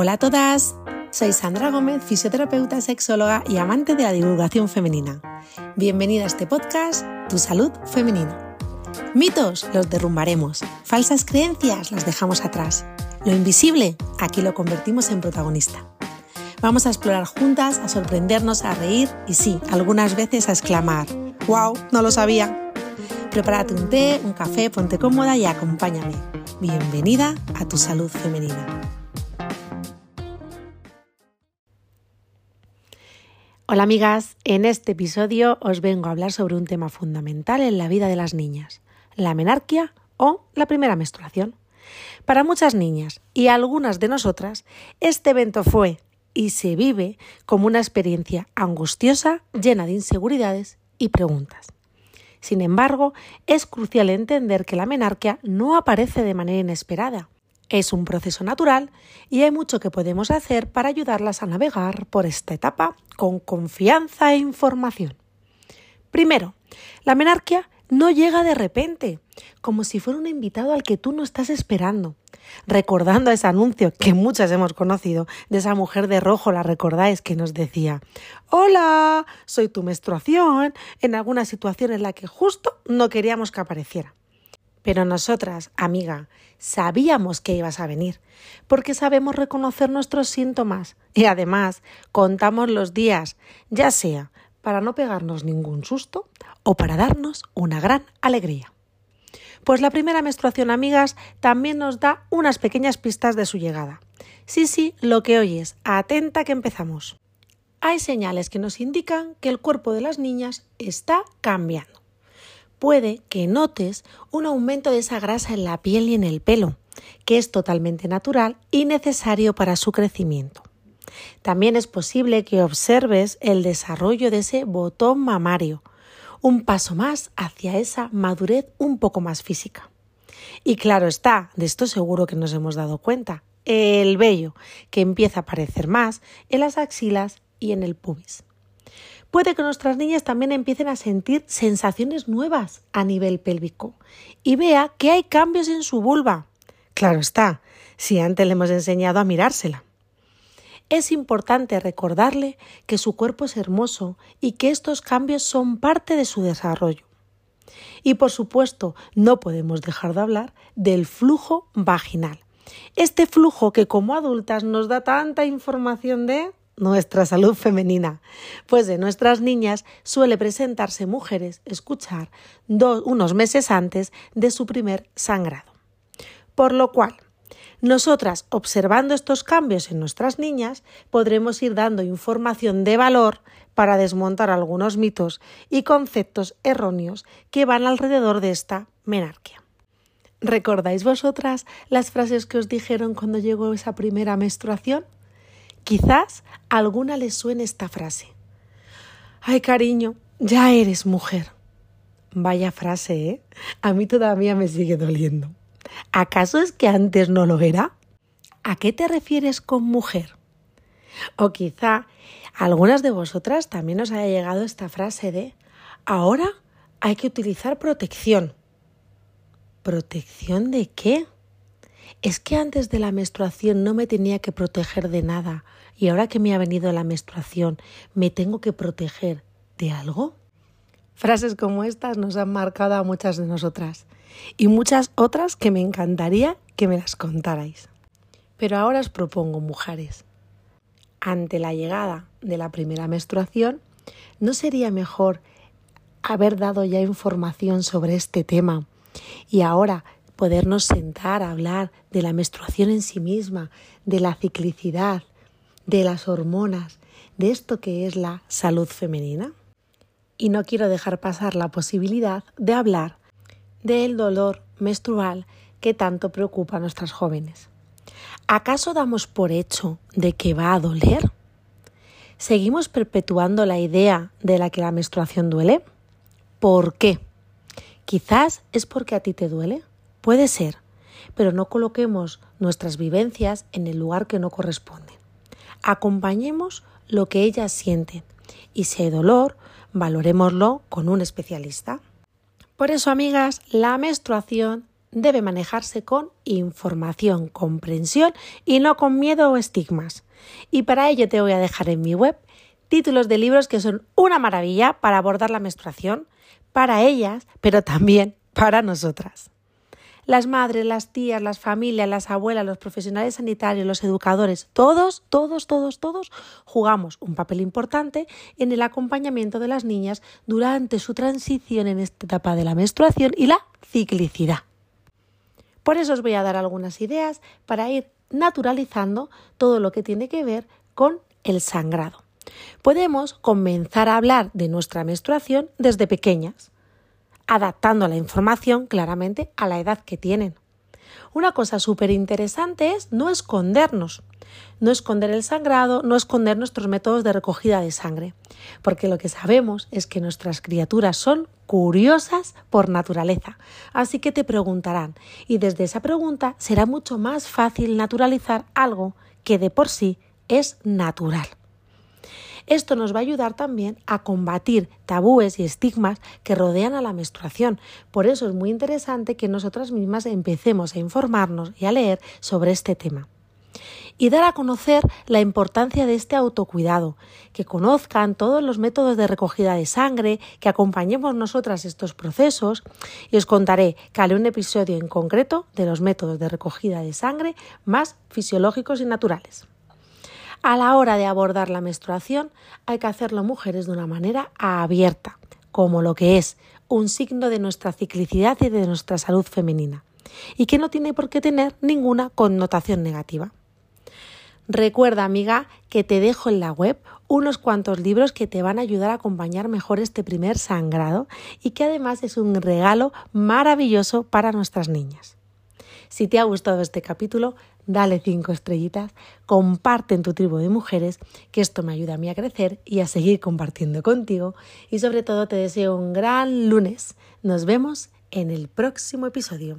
Hola a todas, soy Sandra Gómez, fisioterapeuta, sexóloga y amante de la divulgación femenina. Bienvenida a este podcast, Tu Salud Femenina. Mitos los derrumbaremos, falsas creencias las dejamos atrás. Lo invisible, aquí lo convertimos en protagonista. Vamos a explorar juntas, a sorprendernos, a reír y sí, algunas veces a exclamar, ¡Wow! No lo sabía. Prepárate un té, un café, ponte cómoda y acompáñame. Bienvenida a tu salud femenina. Hola amigas, en este episodio os vengo a hablar sobre un tema fundamental en la vida de las niñas, la menarquia o la primera menstruación. Para muchas niñas y algunas de nosotras, este evento fue y se vive como una experiencia angustiosa, llena de inseguridades y preguntas. Sin embargo, es crucial entender que la menarquia no aparece de manera inesperada. Es un proceso natural y hay mucho que podemos hacer para ayudarlas a navegar por esta etapa con confianza e información. Primero, la menarquia no llega de repente, como si fuera un invitado al que tú no estás esperando. Recordando ese anuncio que muchas hemos conocido de esa mujer de rojo, la recordáis que nos decía, hola, soy tu menstruación, en alguna situación en la que justo no queríamos que apareciera. Pero nosotras, amiga, sabíamos que ibas a venir, porque sabemos reconocer nuestros síntomas y además contamos los días, ya sea para no pegarnos ningún susto o para darnos una gran alegría. Pues la primera menstruación, amigas, también nos da unas pequeñas pistas de su llegada. Sí, sí, lo que oyes, atenta que empezamos. Hay señales que nos indican que el cuerpo de las niñas está cambiando. Puede que notes un aumento de esa grasa en la piel y en el pelo, que es totalmente natural y necesario para su crecimiento. También es posible que observes el desarrollo de ese botón mamario, un paso más hacia esa madurez un poco más física. Y claro está, de esto seguro que nos hemos dado cuenta, el vello, que empieza a aparecer más en las axilas y en el pubis. Puede que nuestras niñas también empiecen a sentir sensaciones nuevas a nivel pélvico y vea que hay cambios en su vulva. Claro está, si antes le hemos enseñado a mirársela. Es importante recordarle que su cuerpo es hermoso y que estos cambios son parte de su desarrollo. Y por supuesto, no podemos dejar de hablar del flujo vaginal. Este flujo que como adultas nos da tanta información de nuestra salud femenina, pues de nuestras niñas suele presentarse mujeres, escuchar, unos meses antes de su primer sangrado. Por lo cual, nosotras, observando estos cambios en nuestras niñas, podremos ir dando información de valor para desmontar algunos mitos y conceptos erróneos que van alrededor de esta menarquia. ¿Recordáis vosotras las frases que os dijeron cuando llegó esa primera menstruación? Quizás a alguna les suene esta frase. Ay, cariño, ya eres mujer. Vaya frase, ¿eh? A mí todavía me sigue doliendo. ¿Acaso es que antes no lo era? ¿A qué te refieres con mujer? O quizá algunas de vosotras también os haya llegado esta frase de ahora hay que utilizar protección. ¿Protección de qué? Es que antes de la menstruación no me tenía que proteger de nada y ahora que me ha venido la menstruación me tengo que proteger de algo. Frases como estas nos han marcado a muchas de nosotras y muchas otras que me encantaría que me las contarais. Pero ahora os propongo, mujeres, ante la llegada de la primera menstruación, ¿no sería mejor haber dado ya información sobre este tema y ahora podernos sentar a hablar de la menstruación en sí misma, de la ciclicidad, de las hormonas, de esto que es la salud femenina? Y no quiero dejar pasar la posibilidad de hablar del dolor menstrual que tanto preocupa a nuestras jóvenes. ¿Acaso damos por hecho de que va a doler? ¿Seguimos perpetuando la idea de la que la menstruación duele? ¿Por qué? Quizás es porque a ti te duele. Puede ser, pero no coloquemos nuestras vivencias en el lugar que no corresponde. Acompañemos lo que ellas sienten y si hay dolor, valorémoslo con un especialista. Por eso, amigas, la menstruación debe manejarse con información, comprensión y no con miedo o estigmas. Y para ello te voy a dejar en mi web títulos de libros que son una maravilla para abordar la menstruación, para ellas, pero también para nosotras. Las madres, las tías, las familias, las abuelas, los profesionales sanitarios, los educadores, todos, todos, todos, todos jugamos un papel importante en el acompañamiento de las niñas durante su transición en esta etapa de la menstruación y la ciclicidad. Por eso os voy a dar algunas ideas para ir naturalizando todo lo que tiene que ver con el sangrado. Podemos comenzar a hablar de nuestra menstruación desde pequeñas, adaptando la información claramente a la edad que tienen. Una cosa súper interesante es no escondernos, no esconder el sangrado, no esconder nuestros métodos de recogida de sangre, porque lo que sabemos es que nuestras criaturas son curiosas por naturaleza, así que te preguntarán, y desde esa pregunta será mucho más fácil naturalizar algo que de por sí es natural. Esto nos va a ayudar también a combatir tabúes y estigmas que rodean a la menstruación. Por eso es muy interesante que nosotras mismas empecemos a informarnos y a leer sobre este tema y dar a conocer la importancia de este autocuidado, que conozcan todos los métodos de recogida de sangre, que acompañemos nosotras estos procesos y os contaré haré un episodio en concreto de los métodos de recogida de sangre más fisiológicos y naturales. A la hora de abordar la menstruación hay que hacerlo mujeres de una manera abierta, como lo que es un signo de nuestra ciclicidad y de nuestra salud femenina, y que no tiene por qué tener ninguna connotación negativa. Recuerda, amiga, que te dejo en la web unos cuantos libros que te van a ayudar a acompañar mejor este primer sangrado y que además es un regalo maravilloso para nuestras niñas. Si te ha gustado este capítulo, dale cinco estrellitas, comparte en tu tribu de mujeres, que esto me ayuda a mí a crecer y a seguir compartiendo contigo. Y sobre todo te deseo un gran lunes. Nos vemos en el próximo episodio.